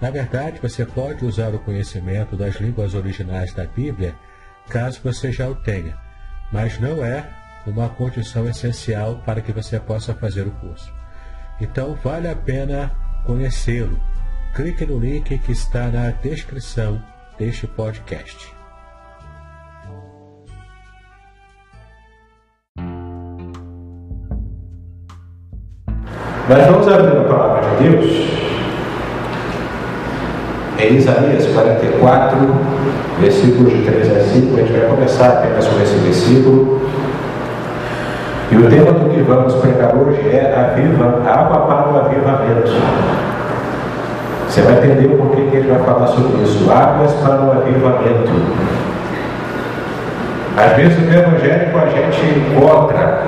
Na verdade, você pode usar o conhecimento das línguas originais da Bíblia caso você já o tenha, mas não é uma condição essencial para que você possa fazer o curso. Então, vale a pena conhecê-lo. Clique no link que está na descrição deste podcast. Nós vamos abrir a palavra de Deus em Isaías 44, versículos de 3 a 5. A gente vai começar apenas com esse versículo. E o tema do que vamos pregar hoje é aviva, água para o avivamento. Você vai entender o porquê que ele vai falar sobre isso. Águas para o avivamento. Às vezes no evangélico a gente encontra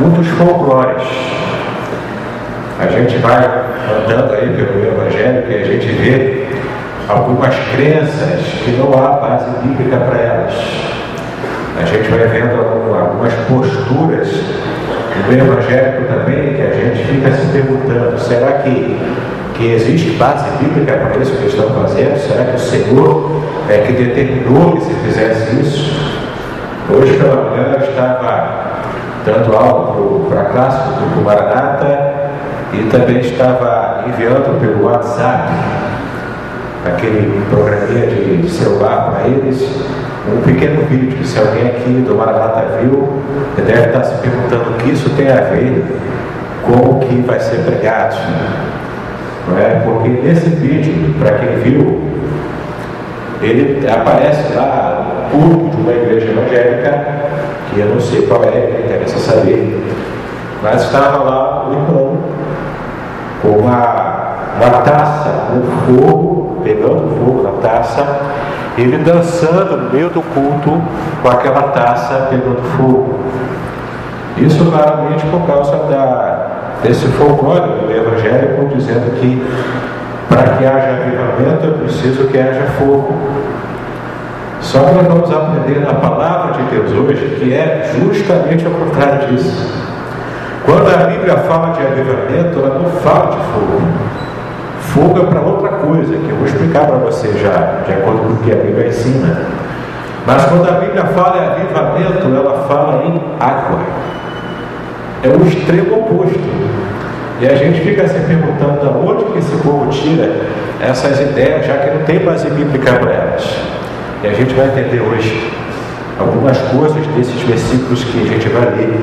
muitos folclores. A gente vai andando aí pelo Que a gente vê algumas crenças que não há base bíblica para elas. A gente vai vendo algumas posturas no evangélico também que a gente fica se perguntando, será que, que existe base bíblica para isso que estão fazendo? Será que o Senhor é que determinou que se fizesse isso? Hoje pela manhã eu estava dando aula para a classe do Maranata e também estava enviando pelo WhatsApp, aquele programinha de celular para eles, um pequeno vídeo. Se alguém aqui do Maranata viu, deve estar se perguntando o que isso tem a ver com o que vai ser pregado. Não é? Porque nesse vídeo, para quem viu, ele aparece lá o culto de uma igreja evangélica, que eu não sei qual é, interessa saber, mas estava lá o uma, uma taça com fogo, pegando fogo na taça, ele dançando no meio do culto com aquela taça pegando fogo. Isso claramente por causa da, desse folclore do evangélico dizendo que para que haja avivamento é preciso que haja fogo. Só que nós vamos aprender na palavra de Deus hoje que é justamente o contrário disso. Quando a Bíblia fala de avivamento, ela não fala de fogo. Fogo é para outra coisa, que eu vou explicar para você já, de acordo com o que a Bíblia ensina. Mas quando a Bíblia fala em avivamento, ela fala em água. É o extremo oposto. E a gente fica se perguntando de onde que esse povo tira essas ideias, já que não tem base bíblica para elas. E a gente vai entender hoje algumas coisas desses versículos que a gente vai ler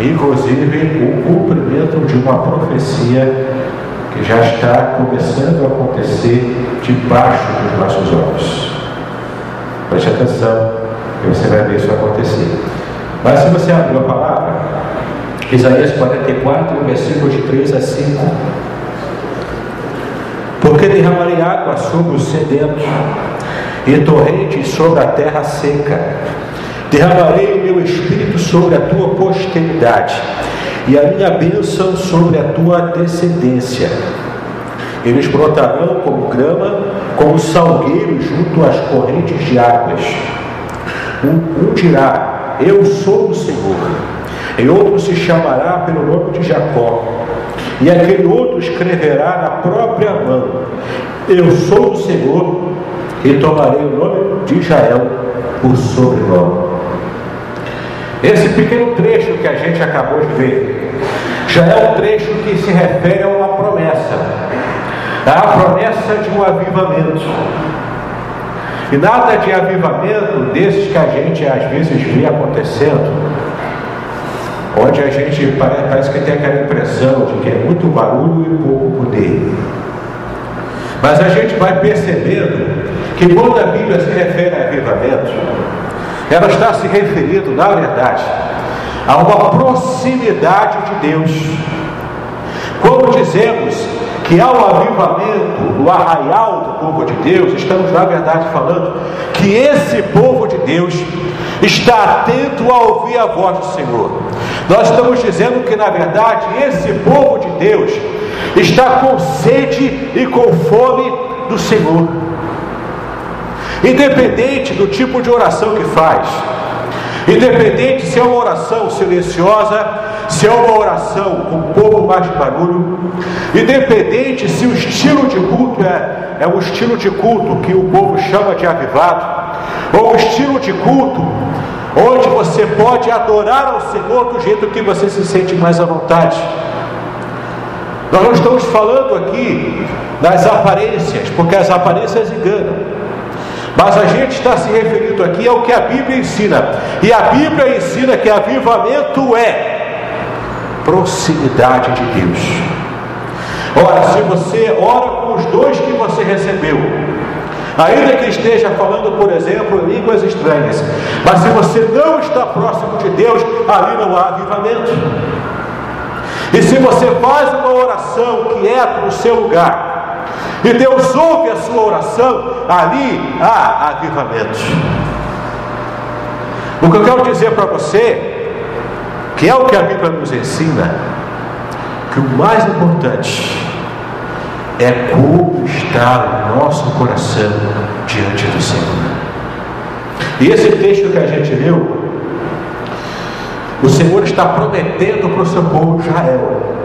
inclusive o cumprimento de uma profecia que já está começando a acontecer debaixo dos nossos olhos. Preste atenção, e você vai ver isso acontecer. Mas se você abrir a palavra, Isaías 44, versículos de 3 a 5. Porque derramarei água sobre os sedentos e torrentes sobre a terra seca. Derramarei o meu espírito sobre a tua posteridade e a minha bênção sobre a tua descendência. Eles brotarão como grama, como salgueiros junto às correntes de águas. Um, um dirá: Eu sou o Senhor. E outro se chamará pelo nome de Jacó. E aquele outro escreverá na própria mão: Eu sou o Senhor, e tomarei o nome de Israel por sobrenome. Esse pequeno trecho que a gente acabou de ver já é um trecho que se refere a uma promessa, a promessa de um avivamento. E nada de avivamento desses que a gente às vezes vê acontecendo, onde a gente parece que tem aquela impressão de que é muito barulho e pouco poder. Mas a gente vai percebendo que quando a Bíblia se refere a avivamento, ela está se referindo, na verdade, a uma proximidade de Deus. Quando dizemos que há um avivamento no arraial do povo de Deus, estamos na verdade falando que esse povo de Deus está atento a ouvir a voz do Senhor. Nós estamos dizendo que na verdade esse povo de Deus está com sede e com fome do Senhor. Independente do tipo de oração que faz, independente se é uma oração silenciosa, se é uma oração com pouco mais de barulho, independente se o estilo de culto é, é um estilo de culto que o povo chama de avivado, ou um estilo de culto onde você pode adorar ao Senhor do jeito que você se sente mais à vontade. Nós não estamos falando aqui das aparências, porque as aparências enganam. Mas a gente está se referindo aqui ao que a Bíblia ensina. E a Bíblia ensina que avivamento é proximidade de Deus. Ora, se você ora com os dois que você recebeu, ainda que esteja falando, por exemplo, línguas estranhas, mas se você não está próximo de Deus, ali não há avivamento. E se você faz uma oração quieto no seu lugar, e Deus ouve a sua oração, ali há avivamento. O que eu quero dizer para você, que é o que a Bíblia nos ensina, que o mais importante é como está o nosso coração diante do Senhor. E esse texto que a gente leu, o Senhor está prometendo para o seu povo Israel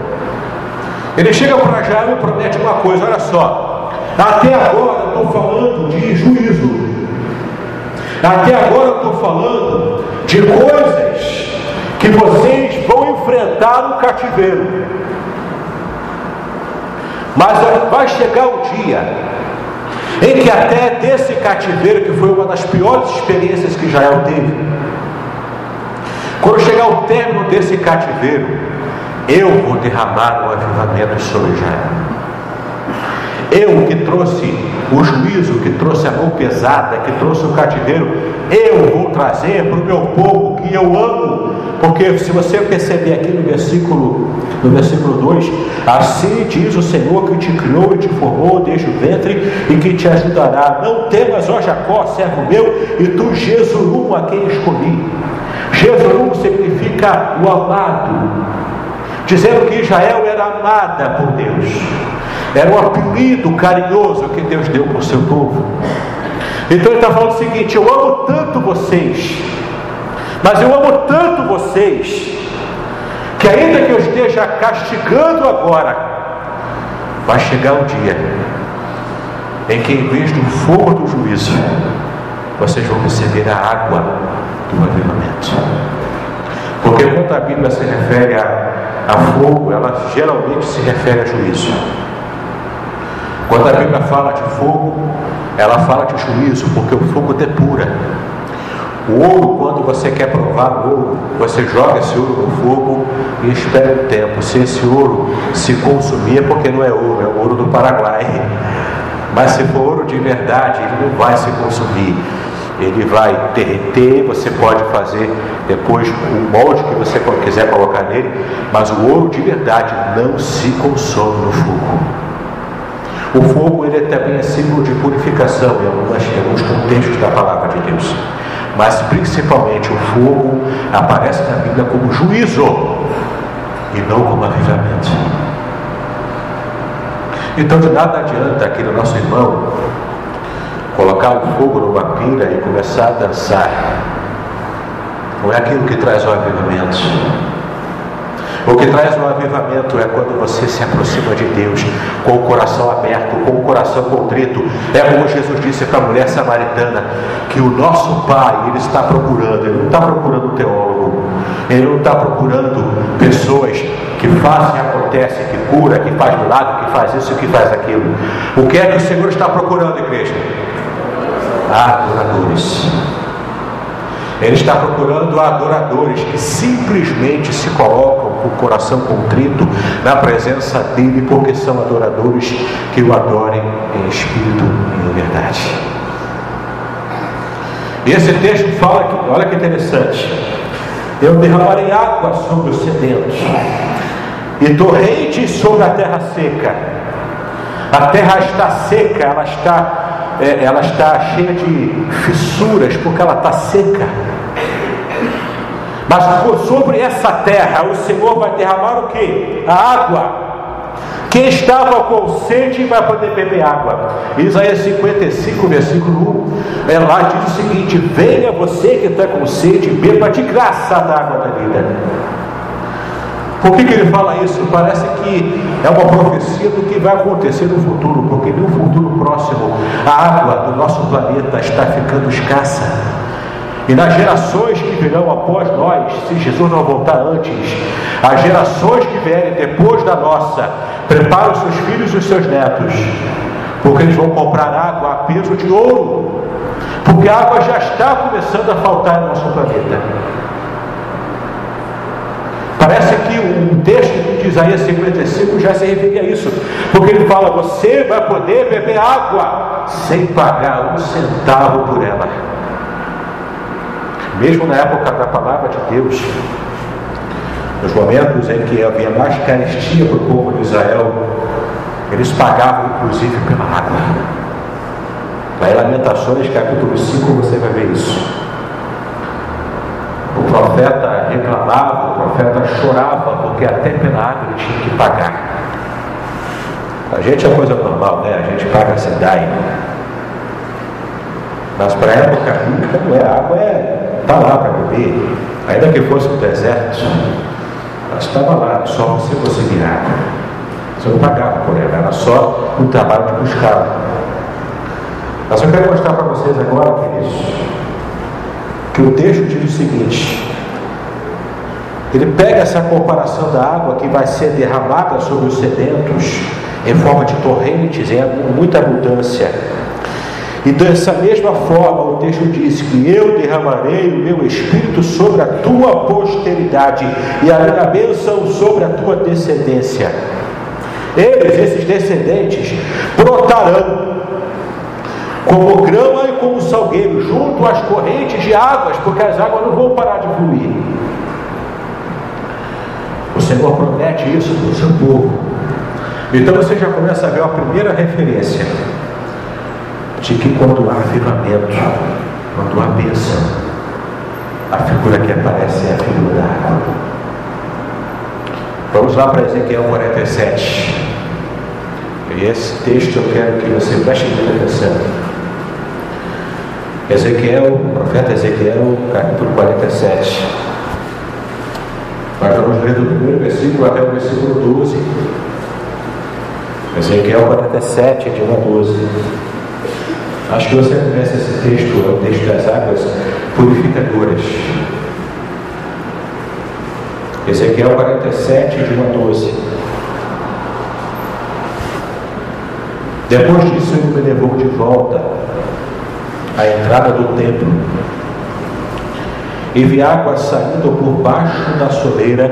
ele chega para Israel e promete uma coisa: olha só, até agora eu estou falando de juízo, até agora eu estou falando de coisas que vocês vão enfrentar no cativeiro. Mas vai chegar o dia em que até desse cativeiro, que foi uma das piores experiências que Israel teve, quando chegar o término desse cativeiro, eu vou derramar o avivamento sobre Israel. Eu que trouxe o juízo, que trouxe a mão pesada, que trouxe o cativeiro, eu vou trazer para o meu povo que eu amo. Porque se você perceber aqui no versículo, no versículo 2, assim diz o Senhor que te criou e te formou desde o ventre e que te ajudará. Não temas, ó Jacó, servo meu, e tu Jesurum a quem escolhi. Jesurum significa o amado dizendo que Israel era amada por Deus, era um apelido carinhoso que Deus deu para o seu povo. Então ele está falando o seguinte: eu amo tanto vocês, mas eu amo tanto vocês, que ainda que eu esteja castigando agora, vai chegar um dia em que, em vez do fogo do juízo, vocês vão receber a água do avivamento. Porque quando a Bíblia se refere a a fogo, ela geralmente se refere a juízo. Quando a Bíblia fala de fogo, ela fala de juízo, porque o fogo depura. O ouro, quando você quer provar o ouro, você joga esse ouro no fogo e espera um tempo. Se esse ouro se consumir, é porque não é ouro, é o ouro do Paraguai. Mas se for ouro de verdade, ele não vai se consumir. Ele vai derreter, você pode fazer depois o molde que você quiser colocar nele, mas o ouro de verdade não se consome no fogo. O fogo ele também é símbolo de purificação em, algumas, em alguns contextos da palavra de Deus. Mas principalmente o fogo aparece na Bíblia como juízo e não como avivamento. Então de nada adianta aquele nosso irmão colocar o fogo numa pira e começar a dançar. Não é aquilo que traz o avivamento. O que traz o avivamento é quando você se aproxima de Deus com o coração aberto, com o coração contrito. É como Jesus disse para a mulher samaritana, que o nosso Pai, Ele está procurando, Ele não está procurando teólogo, Ele não está procurando pessoas que fazem, acontece, que cura, que faz milagre, que faz isso, que faz aquilo. O que é que o Senhor está procurando, igreja? Adoradores. Ele está procurando adoradores que simplesmente se colocam com o coração contrito na presença dele, porque são adoradores que o adorem em espírito e em verdade. E esse texto fala que, olha que interessante, eu derramarei água sobre os sedentos e torrentes sobre a terra seca. A terra está seca, ela está é, ela está cheia de fissuras porque ela está seca. Mas sobre essa terra o Senhor vai derramar o que? A água. Quem estava com sede vai poder beber água. Isaías 55, versículo 1, é lá diz o seguinte: Venha você que está com sede, beba de graça da água da vida. Por que, que ele fala isso? Parece que é uma profecia do que vai acontecer no futuro, porque no futuro próximo a água do nosso planeta está ficando escassa. E nas gerações que virão após nós, se Jesus não voltar antes, as gerações que vierem depois da nossa, preparem os seus filhos e os seus netos, porque eles vão comprar água a peso de ouro, porque a água já está começando a faltar no nosso planeta. Parece que o texto de Isaías 55 já se refere a isso, porque ele fala: Você vai poder beber água sem pagar um centavo por ela. Mesmo na época da palavra de Deus, nos momentos em que havia mais carestia para o povo de Israel, eles pagavam inclusive pela água. Lá em Lamentações, capítulo 5, você vai ver isso. O profeta reclamava, o profeta chorava, porque até ele tinha que pagar. A gente é coisa normal, né? A gente paga a SEDAI. Mas para a época bíblica não é água, é tá lá para beber. Ainda que fosse no deserto, mas estava lá, só você conseguir água. Você não pagava por ela, era só o trabalho de buscar. Mas eu quero mostrar para vocês agora, queridos, que o texto diz o seguinte: ele pega essa comparação da água que vai ser derramada sobre os sedentos em forma de torrentes, em muita abundância. E dessa mesma forma o texto diz que eu derramarei o meu espírito sobre a tua posteridade e a minha bênção sobre a tua descendência. Eles, esses descendentes, brotarão como grama e como salgueiro, junto às correntes de águas, porque as águas não vão parar de fluir. O Senhor promete isso para o seu povo. Então você já começa a ver a primeira referência de que quando há avivamento, quando há bênção, a figura que aparece é a figura da água. Vamos lá para Ezequiel 47. E esse texto eu quero que você preste atenção. Ezequiel, profeta Ezequiel, capítulo 47. Nós vamos ler do primeiro versículo até o versículo 12. Ezequiel 47, de 1 a 12. Acho que você conhece esse texto, é o texto das águas purificadoras. Ezequiel 47, de 1 a 12. Depois disso, ele me levou de volta à entrada do templo. E água saindo por baixo da soleira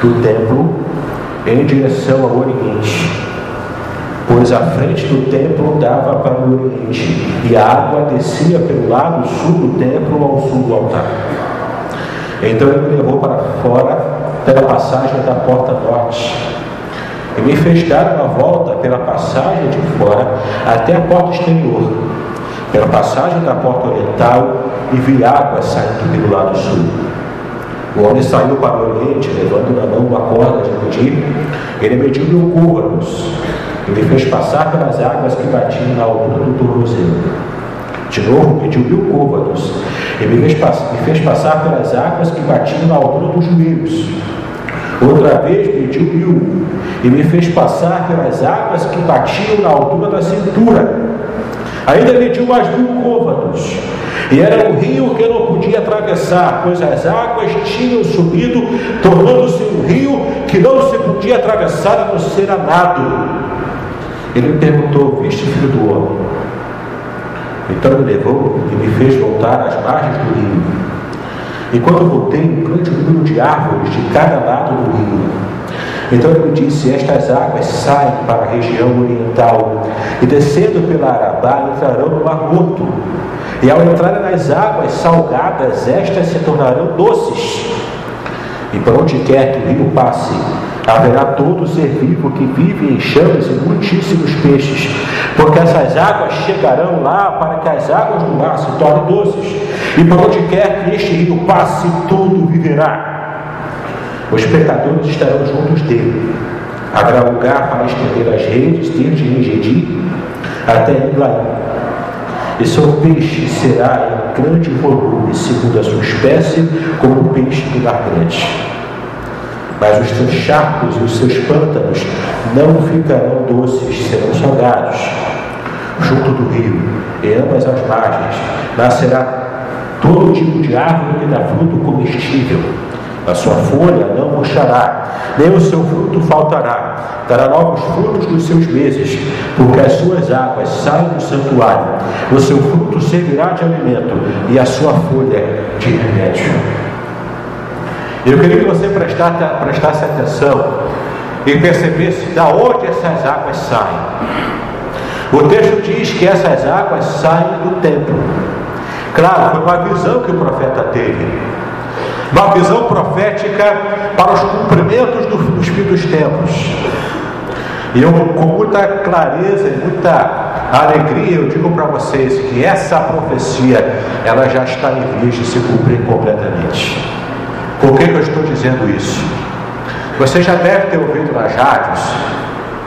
do templo em direção ao Oriente. Pois a frente do templo dava para o oriente, e a água descia pelo lado sul do templo ao sul do altar. Então ele me levou para fora pela passagem da porta norte, e me fez dar uma volta pela passagem de fora até a porta exterior, pela passagem da porta oriental, e vi água saindo pelo lado sul. O homem saiu para o oriente, levando na mão uma corda de medir. Ele mediu mil côvados e me fez passar pelas águas que batiam na altura do tornozelo. De novo, mediu mil côvados e me fez, me fez passar pelas águas que batiam na altura dos joelhos. Outra vez mediu mil e me fez passar pelas águas que batiam na altura da cintura. Ainda mediu mais mil côvados e era um rio que não podia atravessar, pois as águas tinham subido, tornando-se um rio que não se podia atravessar a não ser a nado. Ele me perguntou: Viste, filho do homem? Então me levou e me fez voltar às margens do rio. E quando voltei, um grande número de árvores de cada lado do rio. Então ele disse: Estas águas saem para a região oriental e descendo pela Arabá entrarão no Mar Morto e ao entrarem nas águas salgadas, estas se tornarão doces. E por onde quer que o rio passe, haverá todo ser vivo que vive em chamas e muitíssimos peixes, porque essas águas chegarão lá para que as águas do mar se tornem doces. E por onde quer que este rio passe, tudo viverá. Os pecadores estarão juntos dele. Haverá lugar para estender as redes desde Engedi até Iblaim e seu peixe será em grande volume, segundo a sua espécie, como o peixe do mar grande. Mas os seus charcos e os seus pântanos não ficarão doces, serão salgados. Junto do rio, em ambas as margens, nascerá todo tipo de árvore que dá fruto comestível. A sua folha não murchará, nem o seu fruto faltará dará novos frutos nos seus meses, porque as suas águas saem do santuário, o seu fruto servirá de alimento e a sua folha de remédio. Eu queria que você prestasse, prestasse atenção e percebesse da onde essas águas saem. O texto diz que essas águas saem do templo. Claro, foi uma visão que o profeta teve. Uma visão profética para os cumprimentos dos fim dos tempos. E eu, com muita clareza e muita alegria, eu digo para vocês que essa profecia, ela já está em vias de se cumprir completamente. Por que, que eu estou dizendo isso? Você já deve ter ouvido nas rádios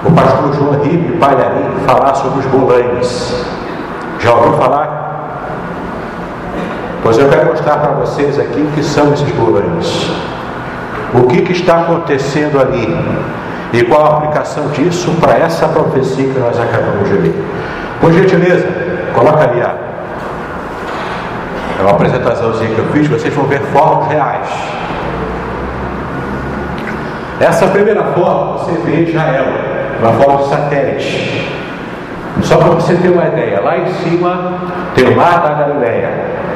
o pastor João Ribe Palharim falar sobre os bolães. Já ouviu falar? Pois eu quero mostrar para vocês aqui o que são esses bolães. O que, que está acontecendo ali? E qual a aplicação disso para essa profecia que nós acabamos de ler? Por gentileza, coloca ali a. É uma apresentaçãozinha que eu fiz, vocês vão ver fotos reais. Essa primeira foto você vê Israel, uma foto de satélite. Só para você ter uma ideia, lá em cima tem o Mar da Galileia.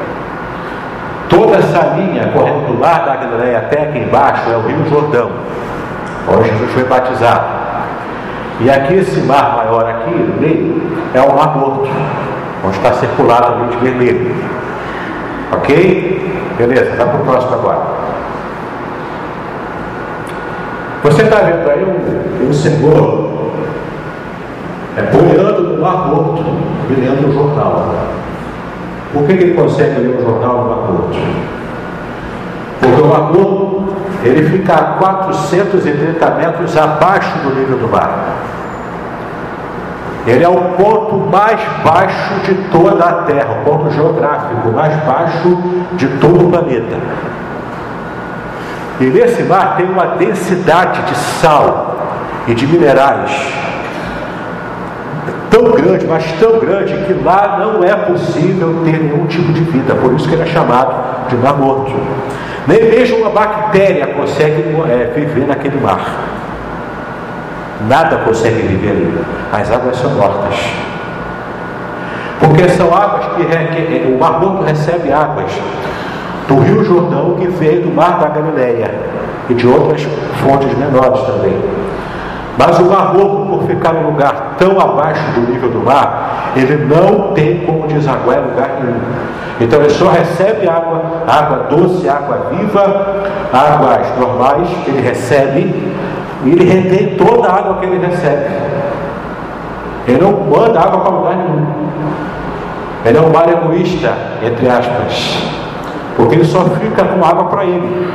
Toda essa linha correndo do Mar da Galileia até aqui embaixo é o Rio Jordão onde Jesus foi batizado. E aqui esse mar maior aqui, no meio, é o mar morto, onde está circulado ali de vermelho. Ok? Beleza, dá para o próximo agora. Você está vendo aí um, um símbolo é boiando no mar morto lendo o jornal. Por que, que ele consegue ler o jornal no mar morto? Porque o mar morto ele fica a 430 metros abaixo do nível do mar. Ele é o ponto mais baixo de toda a Terra, o ponto geográfico mais baixo de todo o planeta. E nesse mar tem uma densidade de sal e de minerais tão grande, mas tão grande, que lá não é possível ter nenhum tipo de vida. Por isso que ele é chamado de mar morto. Nem mesmo uma bactéria consegue é, viver naquele mar. Nada consegue viver ali. As águas são mortas. Porque são águas que, que o Mar Morto recebe águas do Rio Jordão que veio do Mar da Galileia e de outras fontes menores também. Mas o Mar Morto, por ficar num lugar tão abaixo do nível do mar, ele não tem como desaguar em lugar nenhum. Então ele só recebe água, água doce, água viva, águas normais, ele recebe e ele retém toda a água que ele recebe. Ele não manda água para lugar nenhum. Ele é um mar egoísta, entre aspas, porque ele só fica com água para ele.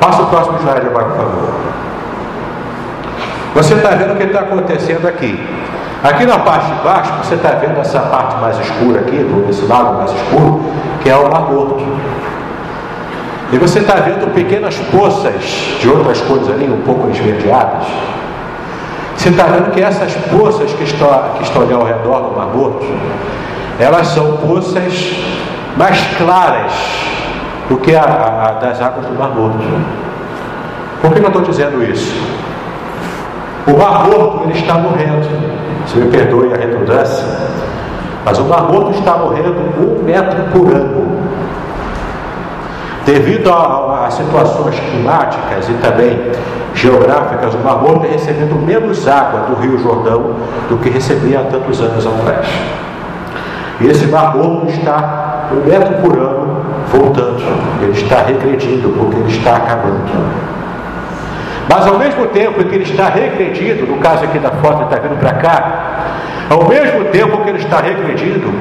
Passa o próximo slide por favor. Você está vendo o que está acontecendo aqui. Aqui na parte de baixo, você está vendo essa parte mais escura aqui, esse lado mais escuro, que é o Mar Morto. E você está vendo pequenas poças de outras cores ali, um pouco esverdeadas. Você está vendo que essas poças que estão, que estão ali ao redor do Mar Morto, elas são poças mais claras do que a, a, das águas do Mar Morto. Por que eu estou dizendo isso? O Mar Morto ele está morrendo. Se me perdoe a redundância, mas o Mar Morto está morrendo um metro por ano. Devido a, situações climáticas e também geográficas, o Mar Morto é recebendo menos água do Rio Jordão do que recebia há tantos anos atrás. E esse Mar Morto está um metro por ano voltando. Ele está regredindo porque ele está acabando. Mas ao mesmo tempo que ele está regredindo, no caso aqui da foto, ele está vindo para cá, ao mesmo tempo que ele está regredindo,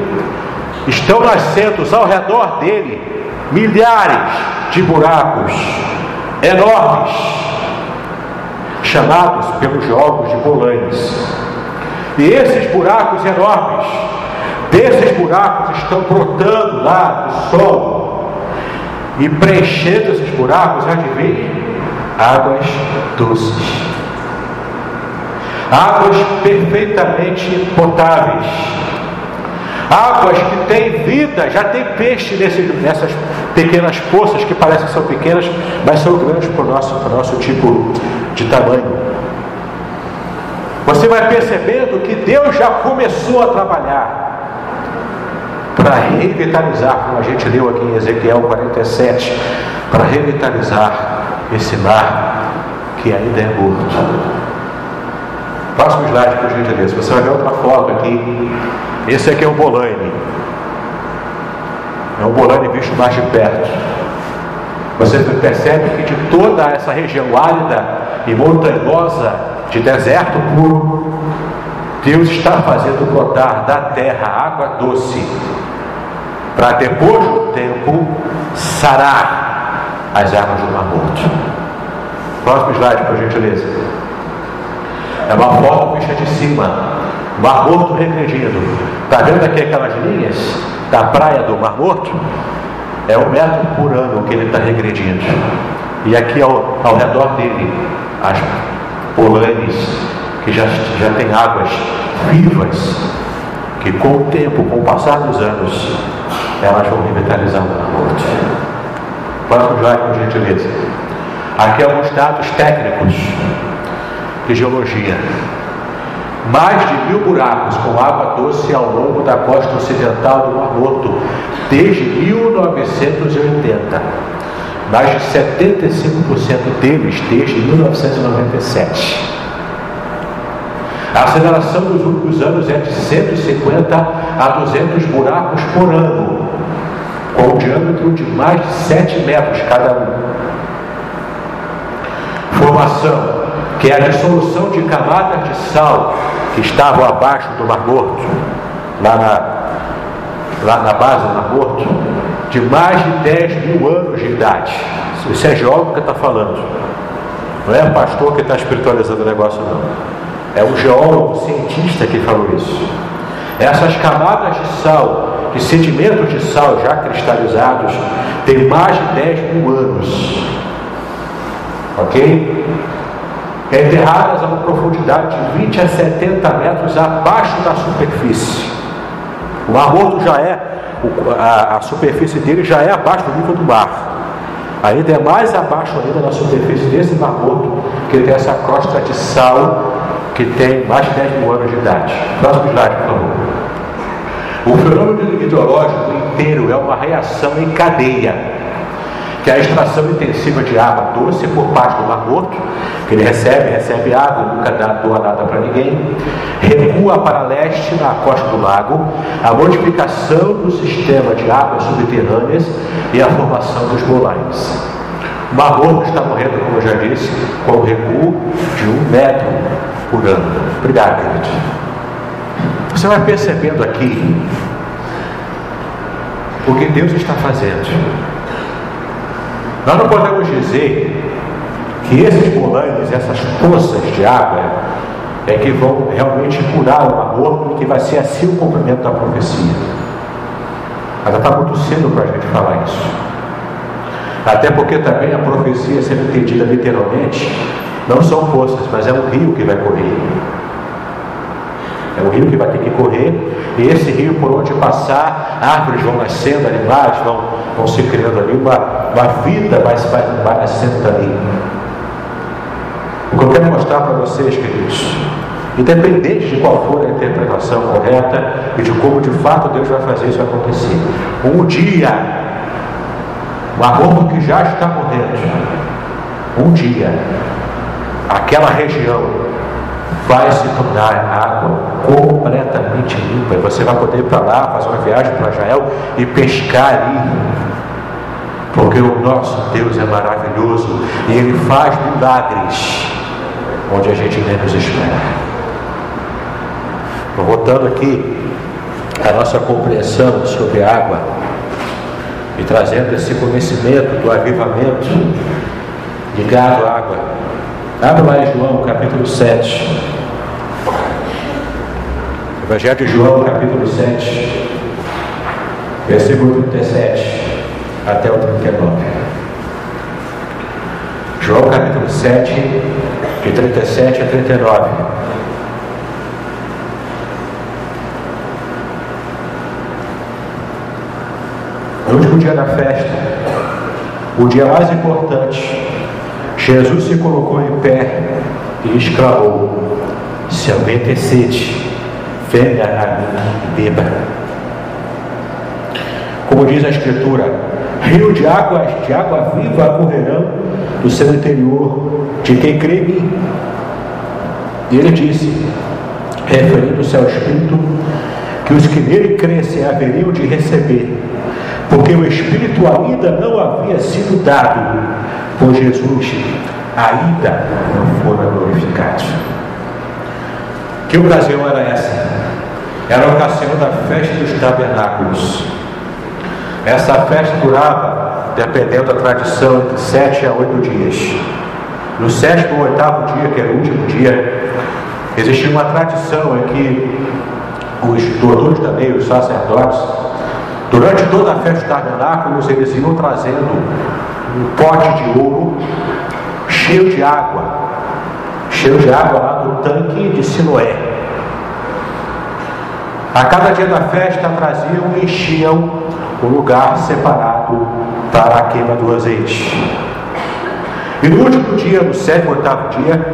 estão nascendo ao redor dele milhares de buracos enormes, chamados pelos geólogos de Bolanes. E esses buracos enormes, desses buracos estão brotando lá do solo e preenchendo esses buracos, adivinhe? Águas doces, águas perfeitamente potáveis, águas que têm vida, já tem peixe nesse, nessas pequenas poças que parecem são pequenas, mas são grandes para o nosso, para o nosso tipo de tamanho. Você vai percebendo que Deus já começou a trabalhar para revitalizar, como a gente leu aqui em Ezequiel 47, para revitalizar esse mar que ainda é morto. Próximo slide, por gentileza. Você vai ver outra foto aqui. Esse aqui é o Bolane. É o Bolane visto mais de perto. Você percebe que de toda essa região árida e montanhosa de deserto puro, Deus está fazendo brotar da terra água doce, para depois do tempo sarar as armas do Mar Morto. Próximo slide, por gentileza. É uma foto vista de cima. Mar Morto regredindo. Está vendo aqui aquelas linhas da praia do Mar Morto? É um metro por ano que ele está regredindo. E aqui ao, ao redor dele, as polanes, que já, já tem águas vivas, que com o tempo, com o passar dos anos, elas vão revitalizar o Mar Morto. Slide, por gentileza. Aqui alguns dados técnicos de geologia. Mais de mil buracos com água doce ao longo da costa ocidental do Mar Morto, desde 1980. Mais de 75% deles desde 1997. A aceleração dos últimos anos é de 150 a 200 buracos por ano, com um diâmetro de mais de 7 metros cada um. Formação, que é a dissolução de camadas de sal que estavam abaixo do Mar Morto, lá na, lá na base do Mar Morto, de mais de 10 mil anos de idade. Isso é geólogo que está falando. Não é pastor que está espiritualizando o negócio, não. É um geólogo cientista que falou isso. Essas camadas de sal de sedimentos de sal já cristalizados tem mais de 10 mil anos. Ok? Enterradas a uma profundidade de 20 a 70 metros abaixo da superfície. O Mar Morto já é, a, superfície dele já é abaixo do nível do mar. Ainda é mais abaixo ainda da superfície desse Mar Morto, que tem essa crosta de sal que tem mais de 10 mil anos de idade. Próximo slide, por favor. O fenômeno hidrológico inteiro é uma reação em cadeia. que é a extração intensiva de água doce por parte do Mar Morto, que ele recebe, recebe água, nunca dá, doa nada para ninguém, recua para leste na costa do lago, a modificação do sistema de águas subterrâneas e a formação dos molares. O Mar Morto está morrendo, como eu já disse, com o recuo de um metro por ano. Obrigado. Você vai percebendo aqui o que Deus está fazendo. Nós não podemos dizer que esses molares, essas poças de água, é que vão realmente curar o amor que vai ser assim o cumprimento da profecia. Mas está muito cedo para a gente falar isso. Até porque também a profecia, sendo entendida literalmente, não são poças, mas é um rio que vai correr. É um rio que vai ter que correr, e esse rio por onde passar, árvores vão nascendo, animais vão, vão se criando ali, uma, uma vida vai, vai, vai nascendo dali. O que eu quero mostrar para vocês, queridos, independente de qual for a interpretação correta e de como de fato Deus vai fazer isso acontecer, um dia, o amor que já está morrendo, um dia, aquela região vai se tornar água completamente limpa. E você vai poder ir para lá, fazer uma viagem para Israel e pescar ali porque o nosso Deus é maravilhoso e Ele faz milagres onde a gente menos espera. Voltando aqui a nossa compreensão sobre a água e trazendo esse conhecimento do avivamento ligado à água. Abra lá em João capítulo 7. Evangelho de João capítulo 7, versículo 37 até o 39. João capítulo 7, de 37 a 39. No último dia da festa, o dia mais importante, Jesus se colocou em pé e exclamou: Se alguém tem sede, venha a mim e beba. Como diz a Escritura, Rio de água, de água viva correrão do seu interior de quem crê em mim. E ele disse, referindo-se ao Espírito, que os que nele crescem haveriam de receber, porque o Espírito ainda não havia sido dado, por Jesus ainda não fora glorificado. Que ocasião era essa? Era a ocasião da festa dos tabernáculos essa festa durava, dependendo da tradição, entre sete a oito dias. No sétimo ou oitavo dia, que era o último dia, existia uma tradição em que os doutores da lei, os sacerdotes, durante toda a festa dos tabernáculos, eles iam trazendo um pote de ouro cheio de água, cheio de água lá do tanque de Siloé. A cada dia da festa traziam e enchiam o lugar separado para a queima do azeite. E no último dia, no sétimo, oitavo dia,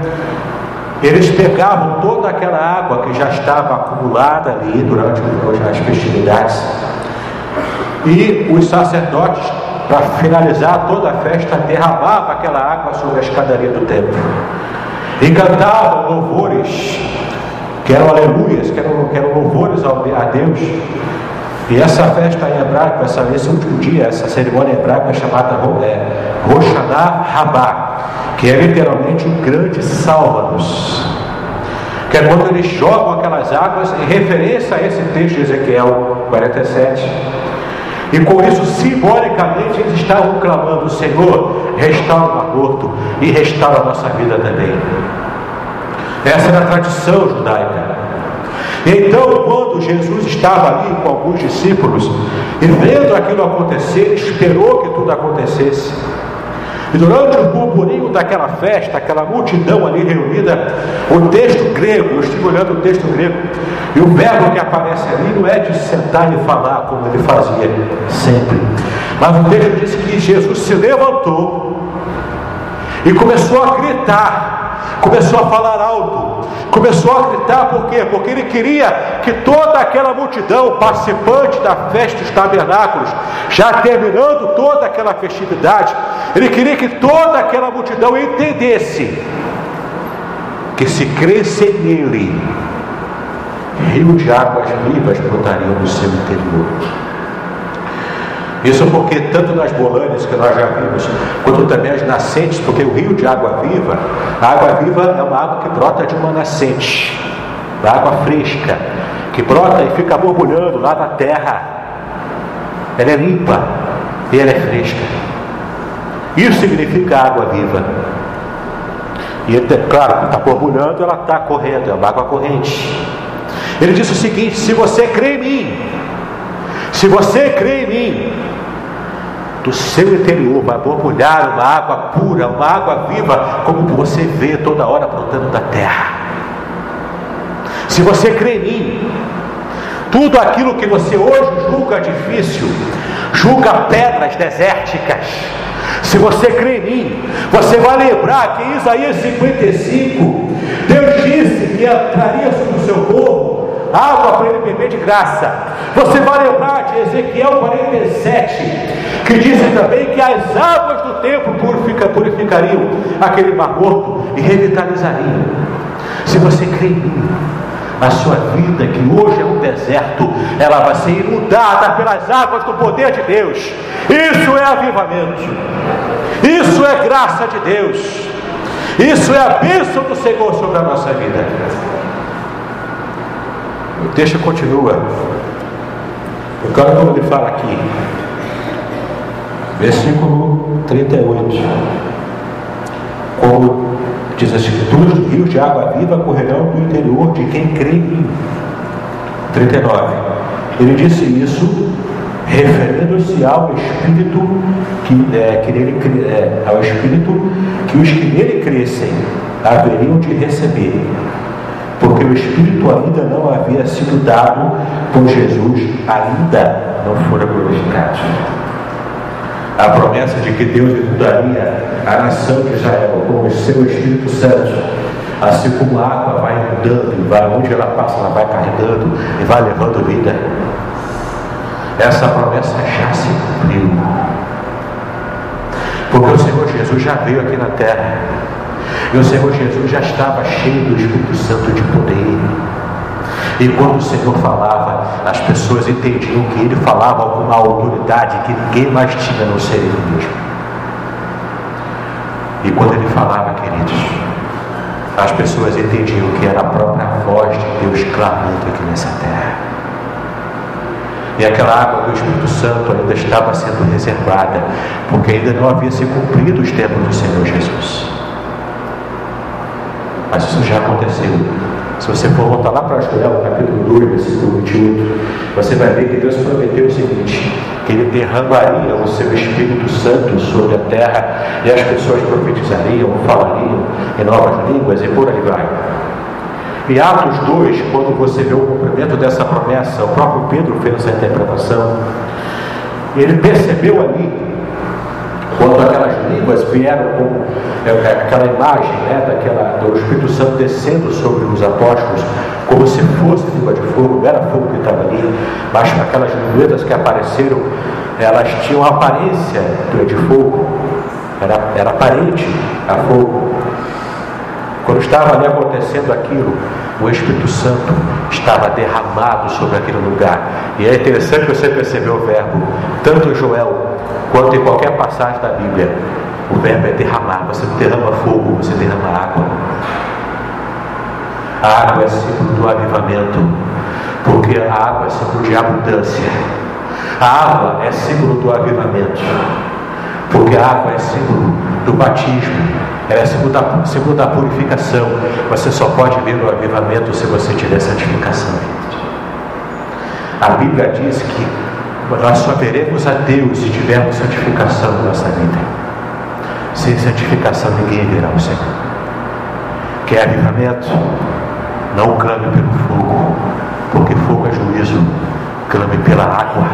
eles pegavam toda aquela água que já estava acumulada ali durante as festividades. E os sacerdotes, para finalizar toda a festa, derramavam aquela água sobre a escadaria do templo. E cantavam louvores, que eram aleluias, que eram, que eram louvores a Deus e essa festa em hebraico, essa, esse último dia, essa cerimônia hebraica é chamada é, Roshaná Rabá, que é literalmente um grande salva-nos. Que é quando eles jogam aquelas águas em referência a esse texto de Ezequiel 47. E com isso, simbolicamente, eles estavam clamando: Senhor, restaura o aborto e restaura a nossa vida também. Essa era a tradição judaica. Então, quando Jesus estava ali com alguns discípulos e vendo aquilo acontecer, esperou que tudo acontecesse. E durante o burburinho daquela festa, aquela multidão ali reunida, o texto grego, eu estive olhando o texto grego, e o verbo que aparece ali não é de sentar e falar como ele fazia sempre, mas o texto diz que Jesus se levantou e começou a gritar, começou a falar alto, começou a gritar, por quê? Porque ele queria que toda aquela multidão participante da festa dos tabernáculos, já terminando toda aquela festividade, ele queria que toda aquela multidão entendesse que se cresce nele, rio de águas vivas brotariam do seu interior. Isso porque tanto nas bolânias que nós já vimos, quanto também as nascentes, porque o rio de água viva, a água viva é uma água que brota de uma nascente, da água fresca, que brota e fica borbulhando lá da terra. Ela é limpa e ela é fresca. Isso significa água viva. E ele, claro, está borbulhando, ela está correndo, é uma água corrente. Ele disse o seguinte: se você crê em mim, se você crê em mim, do seu interior vai borbulhar uma água pura, uma água viva, como você vê toda hora brotando da terra. Se você crê em mim, tudo aquilo que você hoje julga difícil, julga pedras desérticas. Se você crê em mim, você vai lembrar que em Isaías 55, Deus disse que traria sobre o seu povo água para ele beber de graça. Você vai lembrar de Ezequiel 47, que dizem também que as águas do templo purifica, purificariam aquele mar morto e revitalizariam. Se você crê em mim, a sua vida, que hoje é um deserto, ela vai ser inundada pelas águas do poder de Deus. Isso é avivamento, isso é graça de Deus, isso é a bênção do Senhor sobre a nossa vida. O texto continua, porque olha como ele fala aqui, versículo 38. Como diz as escrituras, rios de água viva correrão do interior de quem crê em mim. 39. Ele disse isso referindo-se ao Espírito que, é, que nele, é, ao Espírito que os que nele crescem haveriam de receber, porque o Espírito ainda não havia sido dado, por Jesus ainda não fora glorificado a promessa de que Deus inundaria a nação de Israel com o seu Espírito Santo, assim como a água vai inundando e vai onde ela passa, ela vai carregando e vai levando vida. Essa promessa já se cumpriu. Porque o Senhor Jesus já veio aqui na terra. E o Senhor Jesus já estava cheio do Espírito Santo de poder. E quando o Senhor falava, as pessoas entendiam que ele falava com uma autoridade que ninguém mais tinha no ser ele mesmo. E quando ele falava, queridos, as pessoas entendiam que era a própria voz de Deus clamando aqui nessa terra. E aquela água do Espírito Santo ainda estava sendo reservada, porque ainda não havia se cumprido os tempos do Senhor Jesus. Mas isso já aconteceu se você for voltar lá para Joel, capítulo 2, versículo 28, você vai ver que Deus prometeu o seguinte: que Ele derramaria o seu Espírito Santo sobre a terra e as pessoas profetizariam, falariam em novas línguas e por aí vai. Em Atos 2, quando você vê o cumprimento dessa promessa, o próprio Pedro fez essa interpretação. Ele percebeu ali quando aquelas línguas vieram com aquela imagem né, daquela, do Espírito Santo descendo sobre os apóstolos, como se fosse língua de fogo, não era fogo que estava ali, mas aquelas linguetas que apareceram, elas tinham a aparência de fogo, era, era aparente a fogo. Quando estava ali acontecendo aquilo, o Espírito Santo estava derramado sobre aquele lugar. E é interessante você perceber o verbo, tanto Joel quanto em qualquer passagem da Bíblia, o verbo é derramar. Você derrama fogo, você derrama água. A água é símbolo do avivamento, porque a água é símbolo de abundância. A água é símbolo do avivamento, porque a água é símbolo do batismo, ela é símbolo da, símbolo da purificação. Você só pode ver o avivamento se você tiver santificação. A Bíblia diz que nós só veremos a Deus se tivermos santificação na nossa vida. Sem santificação ninguém verá o Senhor. Quer avivamento? Não clame pelo fogo, porque fogo é juízo. Clame pela água.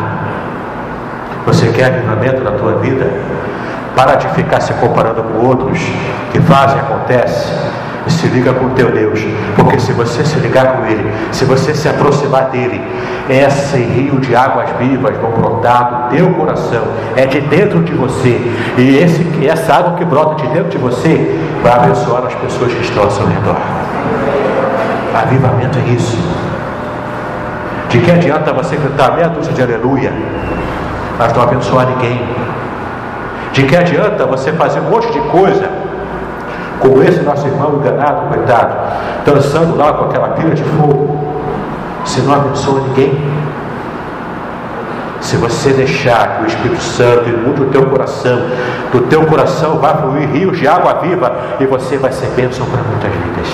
Você quer avivamento na tua vida? Para de ficar se comparando com outros que fazem, acontece. Se liga com teu Deus, porque se você se ligar com Ele, se você se aproximar dele, esse rio de águas vivas vão brotar do teu coração, é de dentro de você, e esse, essa água que brota de dentro de você vai abençoar as pessoas que estão ao seu redor. Avivamento é isso. De que adianta você gritar meia dúzia de aleluia, mas não abençoar ninguém? De que adianta você fazer um monte de coisa, como esse nosso irmão enganado, coitado, dançando lá com aquela pilha de fogo, se não abençoa ninguém? Se você deixar que o Espírito Santo inunde o teu coração, do teu coração vai fluir rios de água viva e você vai ser bênção para muitas vidas.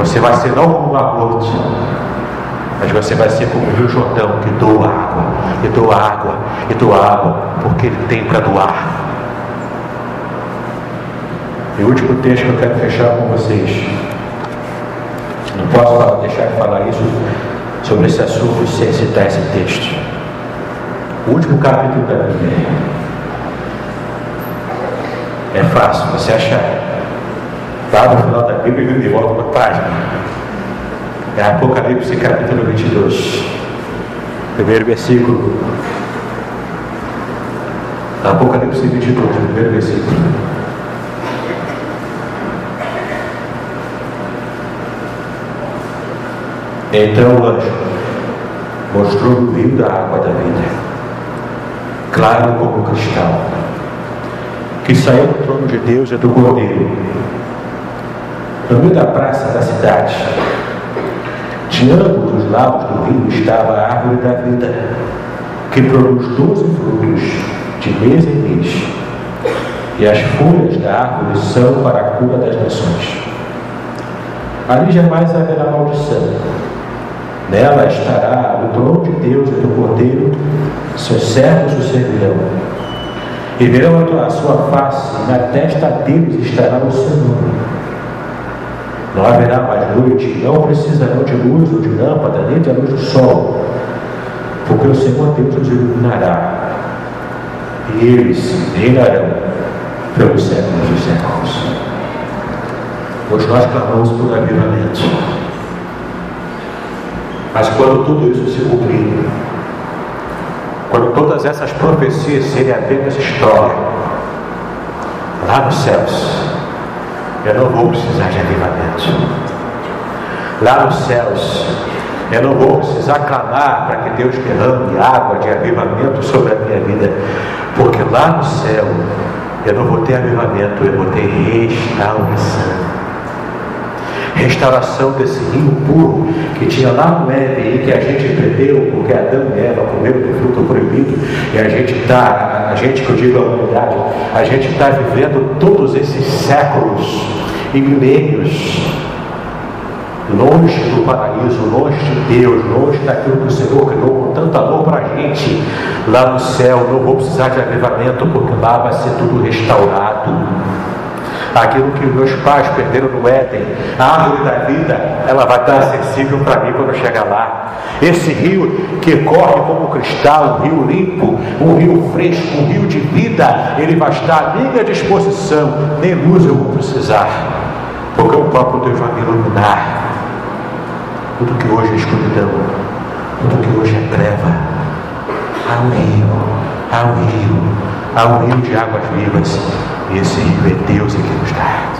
Você vai ser não como uma morte, mas você vai ser como o Rio Jordão que doa água, e doa água, e doa água, porque ele tem para doar. E o último texto que eu quero fechar com vocês. Não posso deixar de falar isso sobre esse assunto sem citar esse texto. O último capítulo da Bíblia. É fácil você achar. Está no final da Bíblia e volta para a página. É Apocalipse capítulo 22. Primeiro versículo. Apocalipse 22, primeiro versículo. Então o anjo. Mostrou o rio da água da vida, claro como cristal, que saiu do trono de Deus e do Cordeiro, no meio da praça da cidade. De ambos os lados do rio estava a árvore da vida, que produz doze frutos de mês em mês, e as folhas da árvore são para a cura das nações. Ali jamais haverá maldição Nela estará o trono de Deus e do Cordeiro, seus servos o servirão. E verão a sua face, e na testa deles estará o seu nome. Não haverá mais noite, não precisarão de luz ou de lâmpada, nem da luz do sol, porque o Senhor Deus os iluminará, e eles reinarão pelos séculos dos séculos. Hoje nós clamamos por avivamento. Mas quando tudo isso se cumprir, quando todas essas profecias serem apenas história, lá nos céus, eu não vou precisar de avivamento. Lá nos céus, eu não vou precisar clamar para que Deus derrame água de avivamento sobre a minha vida, porque lá no céu eu não vou ter avivamento, eu vou ter restauração restauração desse rio puro que tinha lá no Éden e que a gente perdeu porque Adão e Eva comeram do fruto proibido e a gente está, a gente que eu digo a humanidade, a gente está vivendo todos esses séculos e milênios longe do paraíso, longe de Deus, longe daquilo que o Senhor criou com tanto amor para a gente. Lá no céu não vou precisar de avivamento, porque lá vai ser tudo restaurado aquilo que meus pais perderam no Éden, a árvore da vida, ela vai estar acessível para mim quando eu chegar lá. Esse rio que corre como cristal, um rio limpo, um rio fresco, um rio de vida, ele vai estar à minha disposição, nem luz eu vou precisar, porque o próprio Deus vai me iluminar. Tudo que hoje é escuridão, tudo que hoje é treva, há um rio, há um rio, há um rio de águas vivas e esse rio é Deus em que nos dá.